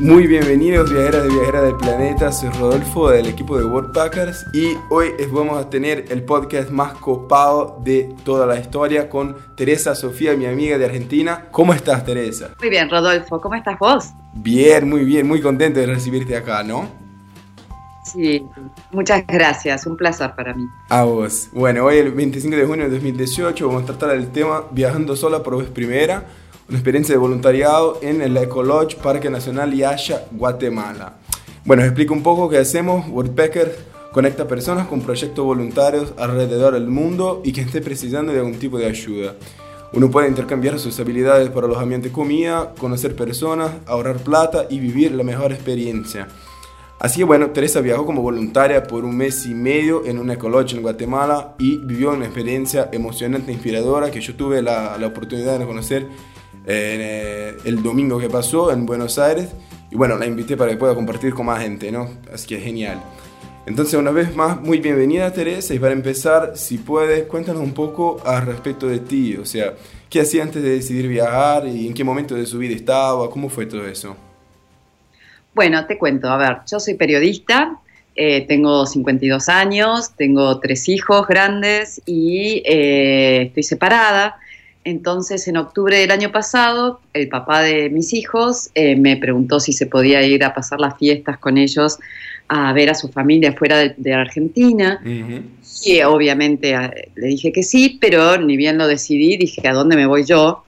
Muy bienvenidos viajeras de viajeras del planeta, soy Rodolfo del equipo de Worldpackers y hoy vamos a tener el podcast más copado de toda la historia con Teresa Sofía, mi amiga de Argentina. ¿Cómo estás Teresa? Muy bien Rodolfo, ¿cómo estás vos? Bien, muy bien, muy contento de recibirte acá, ¿no? Sí, muchas gracias, un placer para mí. A vos. Bueno, hoy el 25 de junio de 2018 vamos a tratar el tema Viajando sola por vez primera una experiencia de voluntariado en el Ecolodge Parque Nacional Yasha, Guatemala. Bueno, os explico un poco qué hacemos. Woodpecker conecta personas con proyectos voluntarios alrededor del mundo y que esté precisando de algún tipo de ayuda. Uno puede intercambiar sus habilidades para alojamiento y comida, conocer personas, ahorrar plata y vivir la mejor experiencia. Así que bueno, Teresa viajó como voluntaria por un mes y medio en un ecolodge en Guatemala y vivió una experiencia emocionante e inspiradora que yo tuve la, la oportunidad de conocer eh, el domingo que pasó en Buenos Aires. Y bueno, la invité para que pueda compartir con más gente, ¿no? Así que genial. Entonces, una vez más, muy bienvenida Teresa. Y para empezar, si puedes, cuéntanos un poco al respecto de ti. O sea, ¿qué hacía antes de decidir viajar y en qué momento de su vida estaba? ¿Cómo fue todo eso? Bueno, te cuento. A ver, yo soy periodista, eh, tengo 52 años, tengo tres hijos grandes y eh, estoy separada. Entonces, en octubre del año pasado, el papá de mis hijos eh, me preguntó si se podía ir a pasar las fiestas con ellos a ver a su familia fuera de, Argentina. Y obviamente le dije que sí, pero ni bien lo decidí, dije, ¿a dónde me voy yo?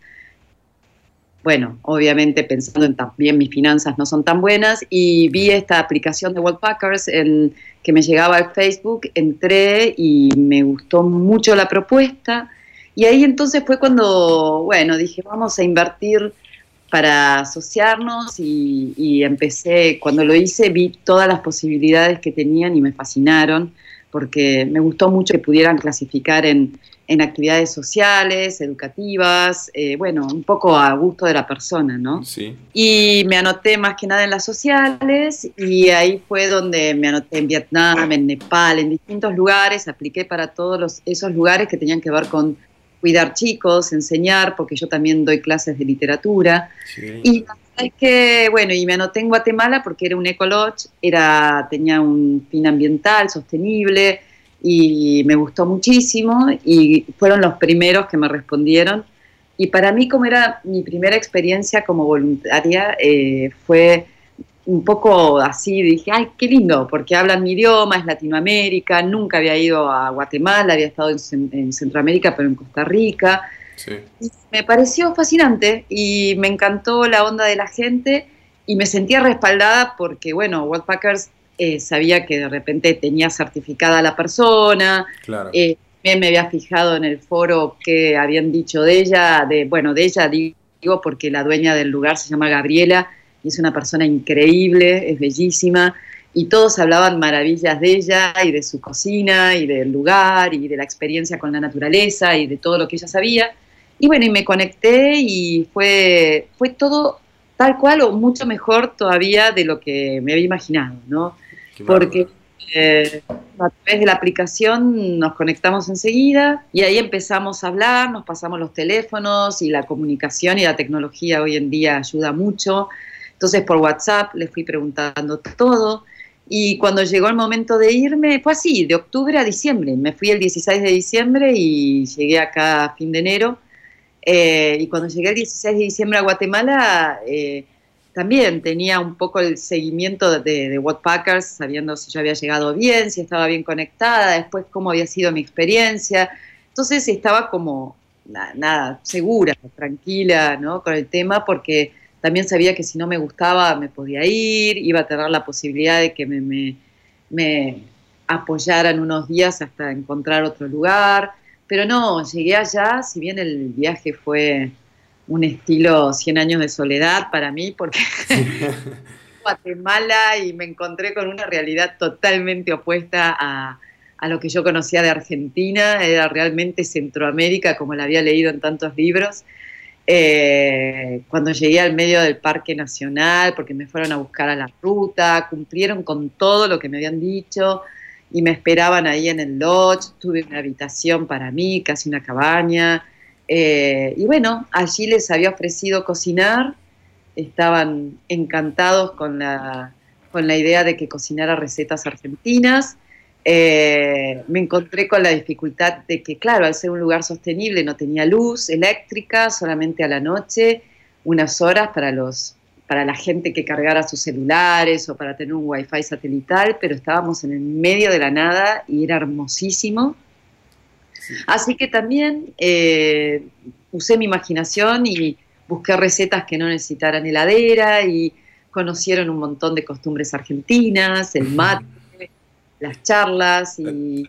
Bueno, obviamente pensando en también mis finanzas no son tan buenas y vi esta aplicación de Worldpackers en, que me llegaba al Facebook, entré y me gustó mucho la propuesta y ahí entonces fue cuando, bueno, dije, vamos a invertir para asociarnos y, empecé, cuando lo hice vi todas las posibilidades que tenían y me fascinaron porque me gustó mucho que pudieran clasificar en, actividades sociales, educativas, eh, bueno, un poco a gusto de la persona, ¿no? Sí. Y me anoté más que nada en las sociales y ahí fue donde me anoté en Vietnam, en Nepal, en distintos lugares, apliqué para todos esos lugares que tenían que ver con cuidar chicos, enseñar, porque yo también doy clases de literatura. Y es que, bueno, y me anoté en Guatemala porque era un ecolodge, era, tenía un fin ambiental sostenible y me gustó muchísimo y fueron los primeros que me respondieron. Y para mí, como era mi primera experiencia como voluntaria, eh, fue un poco así, dije, ay, qué lindo, porque hablan mi idioma, es Latinoamérica, nunca había ido a Guatemala, había estado en, Centroamérica, pero en Costa Rica. me pareció fascinante y me encantó la onda de la gente y me sentía respaldada porque, bueno, Worldpackers eh, sabía que de repente tenía certificada a la persona. Claro. Eh, me había fijado en el foro que habían dicho de ella, de, bueno, de ella digo porque la dueña del lugar se llama Gabriela es una persona increíble, es bellísima, y todos hablaban maravillas de ella y de su cocina y del lugar y de la experiencia con la naturaleza y de todo lo que ella sabía. Y bueno, y me conecté y fue, fue todo tal cual o mucho mejor todavía de lo que me había imaginado, ¿no? Porque eh, a través de la aplicación nos conectamos enseguida y ahí empezamos a hablar, nos pasamos los teléfonos y la comunicación y la tecnología hoy en día ayuda mucho. Entonces por WhatsApp le fui preguntando todo y cuando llegó el momento de irme, fue así, de octubre a diciembre. Me fui el 16 de diciembre y llegué acá a fin de enero. Eh, y cuando llegué el 16 de diciembre a Guatemala, eh, también tenía un poco el seguimiento de, de sabiendo si yo había llegado bien, si estaba bien conectada, después cómo había sido mi experiencia. Entonces estaba como, nada, segura, tranquila, ¿no? Con el tema, porque también sabía que si no me gustaba me podía ir, iba a tener la posibilidad de que me, me, apoyaran unos días hasta encontrar otro lugar. Pero no, llegué allá, si bien el viaje fue un estilo 100 años de soledad para mí, porque Guatemala y me encontré con una realidad totalmente opuesta a, a, lo que yo conocía de Argentina, era realmente Centroamérica como la había leído en tantos libros. Eh, cuando llegué al medio del Parque Nacional, porque me fueron a buscar a la ruta, cumplieron con todo lo que me habían dicho y me esperaban ahí en el lodge, tuve una habitación para mí, casi una cabaña. Eh, y bueno, allí les había ofrecido cocinar estaban encantados con la, con la idea de que cocinara recetas argentinas. Eh, me encontré con la dificultad de que, claro, al ser un lugar sostenible no tenía luz eléctrica, solamente a la noche, unas horas para los para la gente que cargara sus celulares o para tener un wifi satelital, pero estábamos en el medio de la nada y era hermosísimo. Así que también eh, usé mi imaginación y busqué recetas que no necesitaran heladera y conocieron un montón de costumbres argentinas, el mate, las charlas y,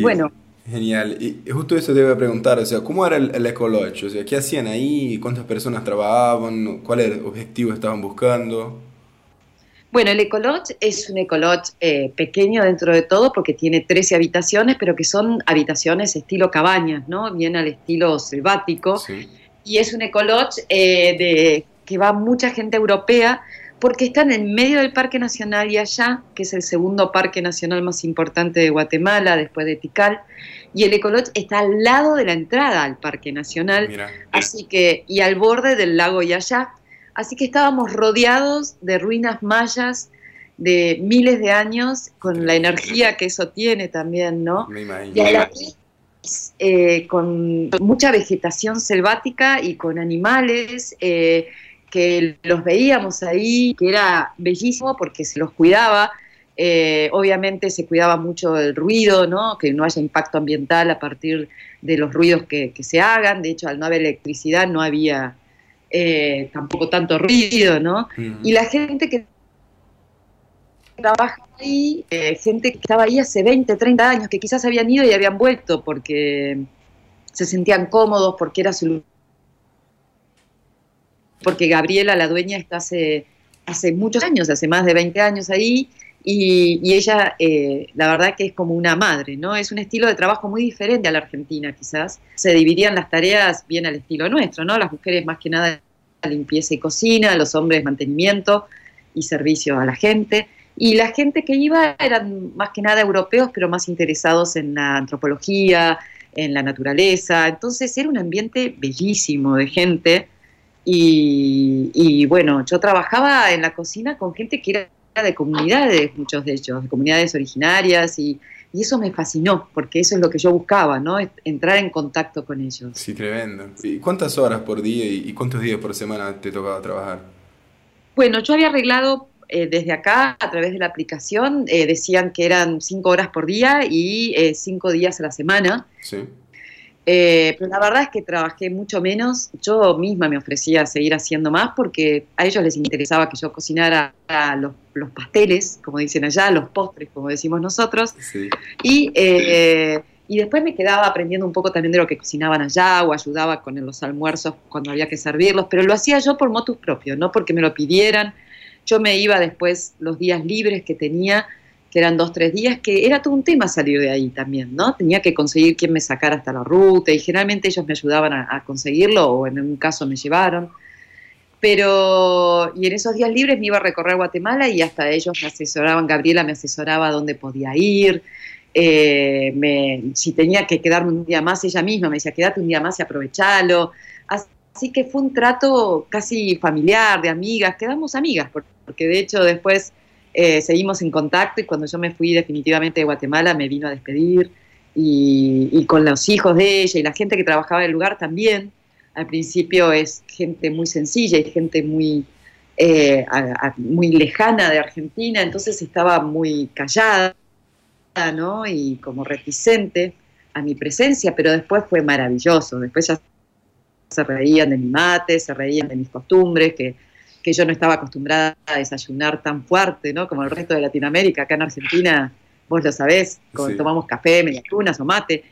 bueno. Genial. Y justo eso te iba a preguntar, o sea, ¿cómo era el, el Ecolodge? O sea, ¿qué hacían ahí? ¿Cuántas personas trabajaban? ¿Cuál era el objetivo estaban buscando? Bueno, el Ecolodge es un Ecolodge eh, pequeño dentro de todo porque tiene 13 habitaciones, pero que son habitaciones estilo cabañas, ¿no? Bien al estilo selvático. Sí y es un ecolodge eh, de, que va mucha gente europea porque está en el medio del Parque Nacional y allá, que es el segundo parque nacional más importante de Guatemala después de Tikal, y el Ecolodge está al lado de la entrada al Parque Nacional, así que y al borde del lago Yaya, así que estábamos rodeados de ruinas mayas de miles de años con la energía que eso tiene también, ¿no? Me imagino. Eh, con mucha vegetación selvática y con animales eh, que los veíamos ahí, que era bellísimo porque se los cuidaba. Eh, obviamente se cuidaba mucho el ruido, ¿no? que no haya impacto ambiental a partir de los ruidos que, se hagan. De hecho, al no haber electricidad no había tampoco tanto ruido. ¿no? Y la gente que trabaja ahí, eh, gente que estaba ahí hace 20, 30 años, que quizás habían ido y habían vuelto porque se sentían cómodos, porque era su porque Gabriela, la dueña, está hace, hace muchos años, hace más de 20 años ahí, y, ella, eh, la verdad que es como una madre, ¿no? Es un estilo de trabajo muy diferente a la Argentina, quizás. Se dividían las tareas bien al estilo nuestro, ¿no? Las mujeres más que nada limpieza y cocina, los hombres mantenimiento y servicio a la gente. Y la gente que iba eran más que nada europeos, pero más interesados en la antropología, en la naturaleza. Entonces era un ambiente bellísimo de gente. Y, bueno, yo trabajaba en la cocina con gente que era de comunidades, muchos de ellos, de comunidades originarias, y, y, eso me fascinó, porque eso es lo que yo buscaba, ¿no? Entrar en contacto con ellos. Sí, tremendo. ¿Y cuántas horas por día y cuántos días por semana te tocaba trabajar? Bueno, yo había arreglado eh, desde acá, a través de la aplicación, eh, decían que eran cinco horas por día y eh, cinco días a la semana. Sí. Pero la verdad es que trabajé mucho menos. Yo misma me ofrecía a seguir haciendo más porque a ellos les interesaba que yo cocinara los, los pasteles, como dicen allá, los postres, como decimos nosotros. Sí. Y, y después me quedaba aprendiendo un poco también de lo que cocinaban allá o ayudaba con los almuerzos cuando había que servirlos, pero lo hacía yo por motus propios, no porque me lo pidieran yo me iba después los días libres que tenía, que eran dos, tres días, que era todo un tema salir de ahí también, ¿no? Tenía que conseguir quien me sacara hasta la ruta y generalmente ellos me ayudaban a, conseguirlo o en un caso me llevaron. Pero, y en esos días libres me iba a recorrer Guatemala y hasta ellos me asesoraban, Gabriela me asesoraba dónde podía ir, eh, si tenía que quedarme un día más, ella misma me decía, quédate un día más y aprovechalo. Así que fue un trato casi familiar, de amigas, quedamos amigas, porque de hecho después eh, seguimos en contacto y cuando yo me fui definitivamente de Guatemala me vino a despedir y, con los hijos de ella y la gente que trabajaba en el lugar también. Al principio es gente muy sencilla y gente muy, eh, muy lejana de Argentina, entonces estaba muy callada ¿no? y como reticente a mi presencia, pero después fue maravilloso. Después ya se reían de mi mate, se reían de mis costumbres, que, que yo no estaba acostumbrada a desayunar tan fuerte, ¿no? Como el resto de Latinoamérica. Acá en Argentina, vos lo sabés, tomamos café, medialunas o mate,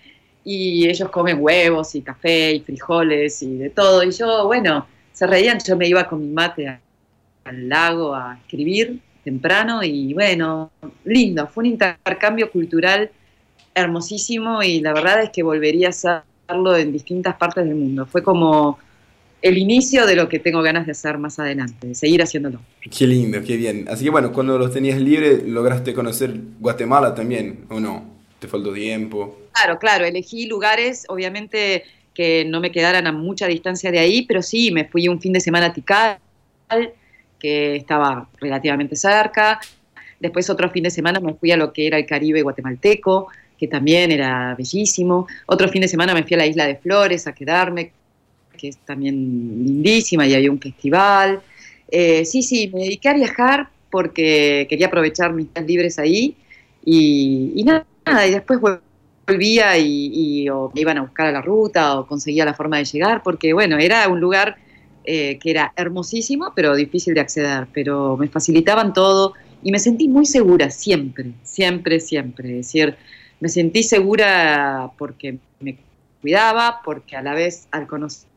y ellos comen huevos y café y frijoles y de todo. Y yo, bueno, se reían, yo me iba con mi mate al lago a escribir temprano y bueno, lindo, fue un intercambio cultural hermosísimo y la verdad es que volvería a ser en distintas partes del mundo. Fue como el inicio de lo que tengo ganas de hacer más adelante, de seguir haciéndolo. Qué lindo, qué bien. Así que bueno, cuando los tenías libres, lograste conocer Guatemala también, ¿o no? ¿Te faltó tiempo? Claro, claro, elegí lugares, obviamente que no me quedaran a mucha distancia de ahí, pero sí, me fui un fin de semana a Tikal, que estaba relativamente cerca. Después otro fin de semana me fui a lo que era el Caribe guatemalteco, que también era bellísimo. Otro fin de semana me fui a la isla de Flores a quedarme, que es también lindísima y había un festival. Eh, sí, sí, me dediqué a viajar porque quería aprovechar mis días libres ahí y, nada, y después volvía y, me iban a buscar a la ruta o conseguía la forma de llegar, porque bueno, era un lugar eh, que era hermosísimo, pero difícil de acceder, pero me facilitaban todo y me sentí muy segura siempre, siempre, siempre. Es decir, me sentí segura porque me cuidaba, porque a la vez al conocer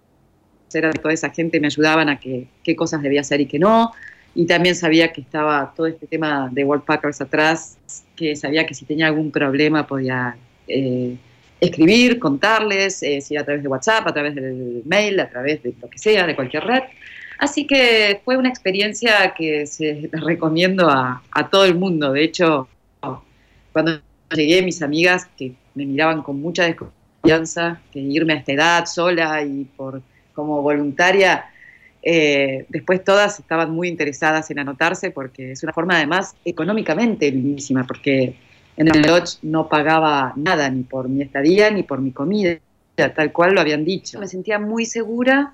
a toda esa gente me ayudaban a que, qué cosas debía hacer y qué no. Y también sabía que estaba todo este tema de Packers atrás, que sabía que si tenía algún problema podía eh, escribir, contarles, eh, si a través de WhatsApp, a través del mail, a través de lo que sea, de cualquier red. Así que fue una experiencia que se recomiendo a, a todo el mundo. De hecho, cuando llegué, mis amigas que me miraban con mucha desconfianza, que irme a esta edad sola y por como voluntaria, eh, después todas estaban muy interesadas en anotarse porque es una forma además económicamente lindísima, porque en el lodge no pagaba nada, ni por mi estadía, ni por mi comida, tal cual lo habían dicho. Me sentía muy segura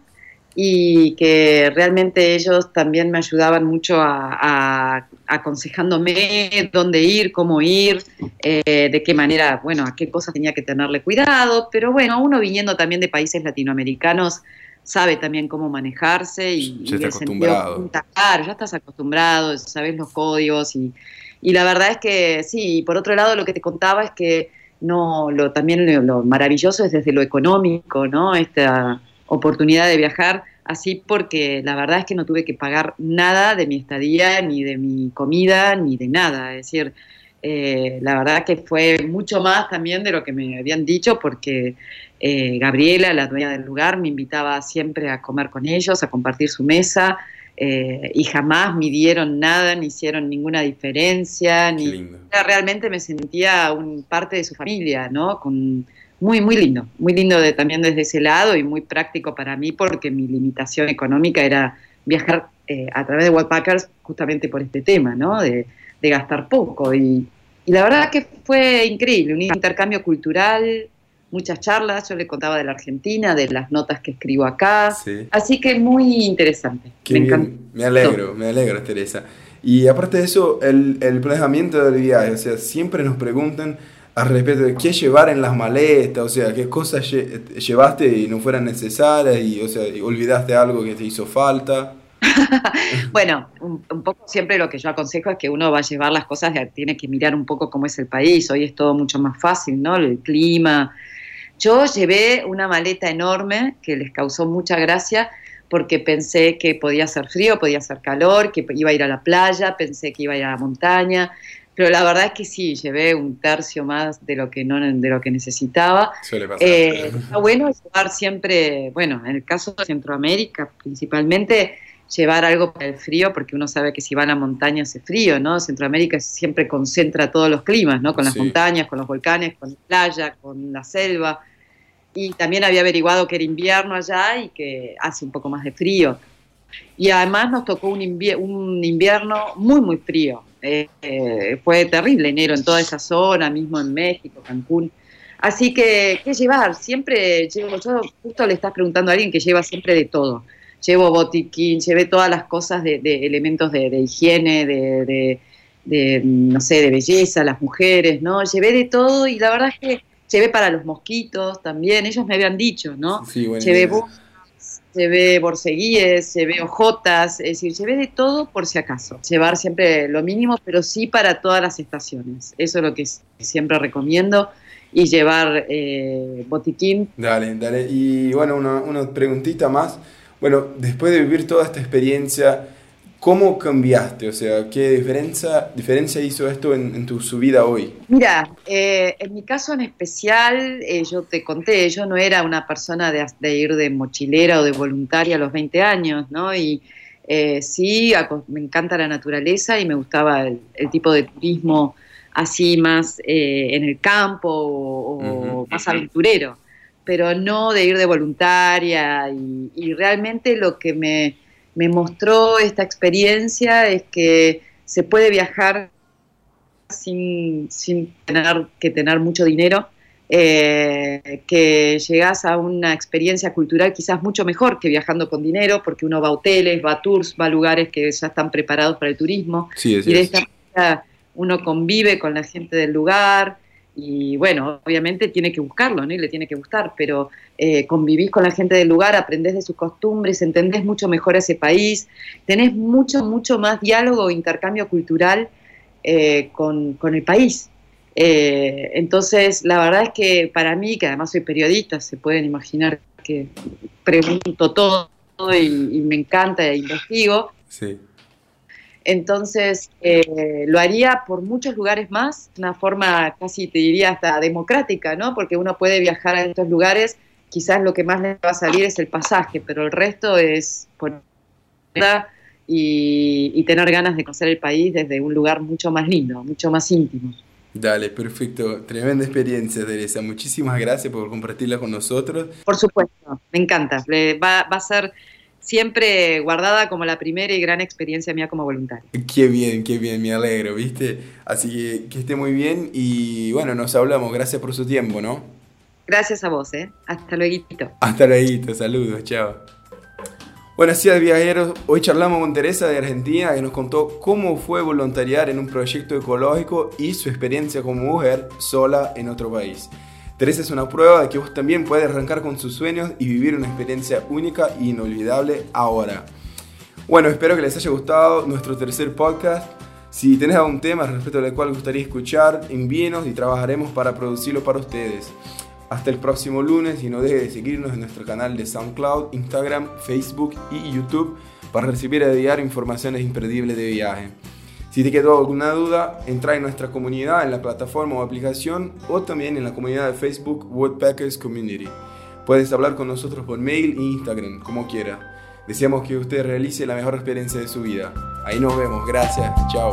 y que realmente ellos también me ayudaban mucho a, aconsejándome dónde ir, cómo ir, eh, de qué manera, bueno, a qué cosas tenía que tenerle cuidado, pero bueno, uno viniendo también de países latinoamericanos sabe también cómo manejarse y, ya, está acostumbrado. ya estás acostumbrado, sabes los códigos y, y la verdad es que sí, por otro lado lo que te contaba es que no, lo, también lo, maravilloso es desde lo económico, ¿no? Esta oportunidad de viajar así porque la verdad es que no tuve que pagar nada de mi estadía, ni de mi comida, ni de nada. Es decir, eh, la verdad que fue mucho más también de lo que me habían dicho porque eh, Gabriela, la dueña del lugar, me invitaba siempre a comer con ellos, a compartir su mesa. Eh, y jamás midieron nada, ni hicieron ninguna diferencia, ni realmente me sentía un parte de su familia, ¿no? Con, muy, muy lindo, muy lindo de, también desde ese lado y muy práctico para mí porque mi limitación económica era viajar eh, a través de Wildpackers justamente por este tema, ¿no? De, gastar poco y, y la verdad que fue increíble, un intercambio cultural muchas charlas, yo le contaba de la Argentina, de las notas que escribo acá, así que muy interesante. me, me alegro, me alegro Teresa. Y aparte de eso, el, el del viaje, o sea, siempre nos preguntan al respecto de qué llevar en las maletas, o sea, qué cosas llevaste y no fueran necesarias, y, o sea, olvidaste algo que te hizo falta. bueno, un, poco siempre lo que yo aconsejo es que uno va a llevar las cosas, tiene que mirar un poco cómo es el país, hoy es todo mucho más fácil, ¿no? El clima, yo llevé una maleta enorme que les causó mucha gracia porque pensé que podía ser frío, podía ser calor, que iba a ir a la playa, pensé que iba a ir a la montaña, pero la verdad es que sí, llevé un tercio más de lo que no de lo que necesitaba. Suele pasar. Eh, está bueno llevar siempre, bueno, en el caso de Centroamérica principalmente, llevar algo para el frío, porque uno sabe que si va a la montaña hace frío, ¿no? Centroamérica siempre concentra todos los climas, ¿no? Con las montañas, con los volcanes, con la playa, con la selva y también había averiguado que era invierno allá y que hace un poco más de frío. Y además nos tocó un, invierno muy, muy frío. Eh, fue terrible enero en toda esa zona, mismo en México, Cancún. Así que, ¿qué llevar? Siempre llevo, yo justo le estás preguntando a alguien que lleva siempre de todo. Llevo botiquín, llevé todas las cosas de, elementos de, higiene, de, de, no sé, de belleza, las mujeres, ¿no? Llevé de todo y la verdad es que Llevé para los mosquitos también, ellos me habían dicho, ¿no? Sí, bueno, llevé llevé borceguíes, llevé ojotas, es decir, llevé de todo por si acaso. Llevar siempre lo mínimo, pero sí para todas las estaciones. Eso es lo que siempre recomiendo. Y llevar eh, botiquín. Dale, dale. Y bueno, una preguntita más. Bueno, después de vivir toda esta experiencia, ¿Cómo cambiaste? O sea, ¿qué diferencia, diferencia hizo esto en, tu subida hoy? Mira, eh, en mi caso en especial, eh, yo te conté, yo no era una persona de, ir de mochilera o de voluntaria a los 20 años, ¿no? Y eh, sí, me encanta la naturaleza y me gustaba el, tipo de turismo así más en el campo o, más aventurero, pero no de ir de voluntaria y realmente lo que me me mostró esta experiencia es que se puede viajar sin, tener que tener mucho dinero, eh, que llegas a una experiencia cultural quizás mucho mejor que viajando con dinero, porque uno va a hoteles, va a tours, va a lugares que ya están preparados para el turismo. y de esta manera uno convive con la gente del lugar, y bueno, obviamente tiene que buscarlo, ¿no? Y le tiene que gustar, pero eh, convivís con la gente del lugar, aprendés de sus costumbres, entendés mucho mejor ese país, tenés mucho, mucho más diálogo e intercambio cultural eh, con, el país. Eh, entonces, la verdad es que para mí, que además soy periodista, se pueden imaginar que pregunto todo y, y me encanta e investigo. Sí. Entonces, eh, lo haría por muchos lugares más, una forma casi te diría hasta democrática, ¿no? Porque uno puede viajar a estos lugares, quizás lo que más le va a salir es el pasaje, pero el resto es por y, y tener ganas de conocer el país desde un lugar mucho más lindo, mucho más íntimo. Dale, perfecto. Tremenda experiencia, Teresa. Muchísimas gracias por compartirla con nosotros. Por supuesto, me encanta. Va, va a ser siempre guardada como la primera y gran experiencia mía como voluntaria. Qué bien, qué bien, me alegro, ¿viste? Así que que esté muy bien y bueno, nos hablamos. Gracias por su tiempo, ¿no? Gracias a vos, ¿eh? Hasta luego. Hasta luego, saludos, chao. Buenos días viajeros, hoy charlamos con Teresa de Argentina que nos contó cómo fue voluntariar en un proyecto ecológico y su experiencia como mujer sola en otro país. Teresa es una prueba de que vos también puedes arrancar con sus sueños y vivir una experiencia única e inolvidable ahora. Bueno, espero que les haya gustado nuestro tercer podcast. Si tenés algún tema respecto al cual gustaría escuchar, envíenos y trabajaremos para producirlo para ustedes. Hasta el próximo lunes y no dejes de seguirnos en nuestro canal de SoundCloud, Instagram, Facebook y YouTube para recibir a diario informaciones imperdibles de viaje. Si te quedó alguna duda, entra en nuestra comunidad en la plataforma o aplicación o también en la comunidad de Facebook Woodpeckers Community. Puedes hablar con nosotros por mail e Instagram, como quiera. Deseamos que usted realice la mejor experiencia de su vida. Ahí nos vemos. Gracias. Chao.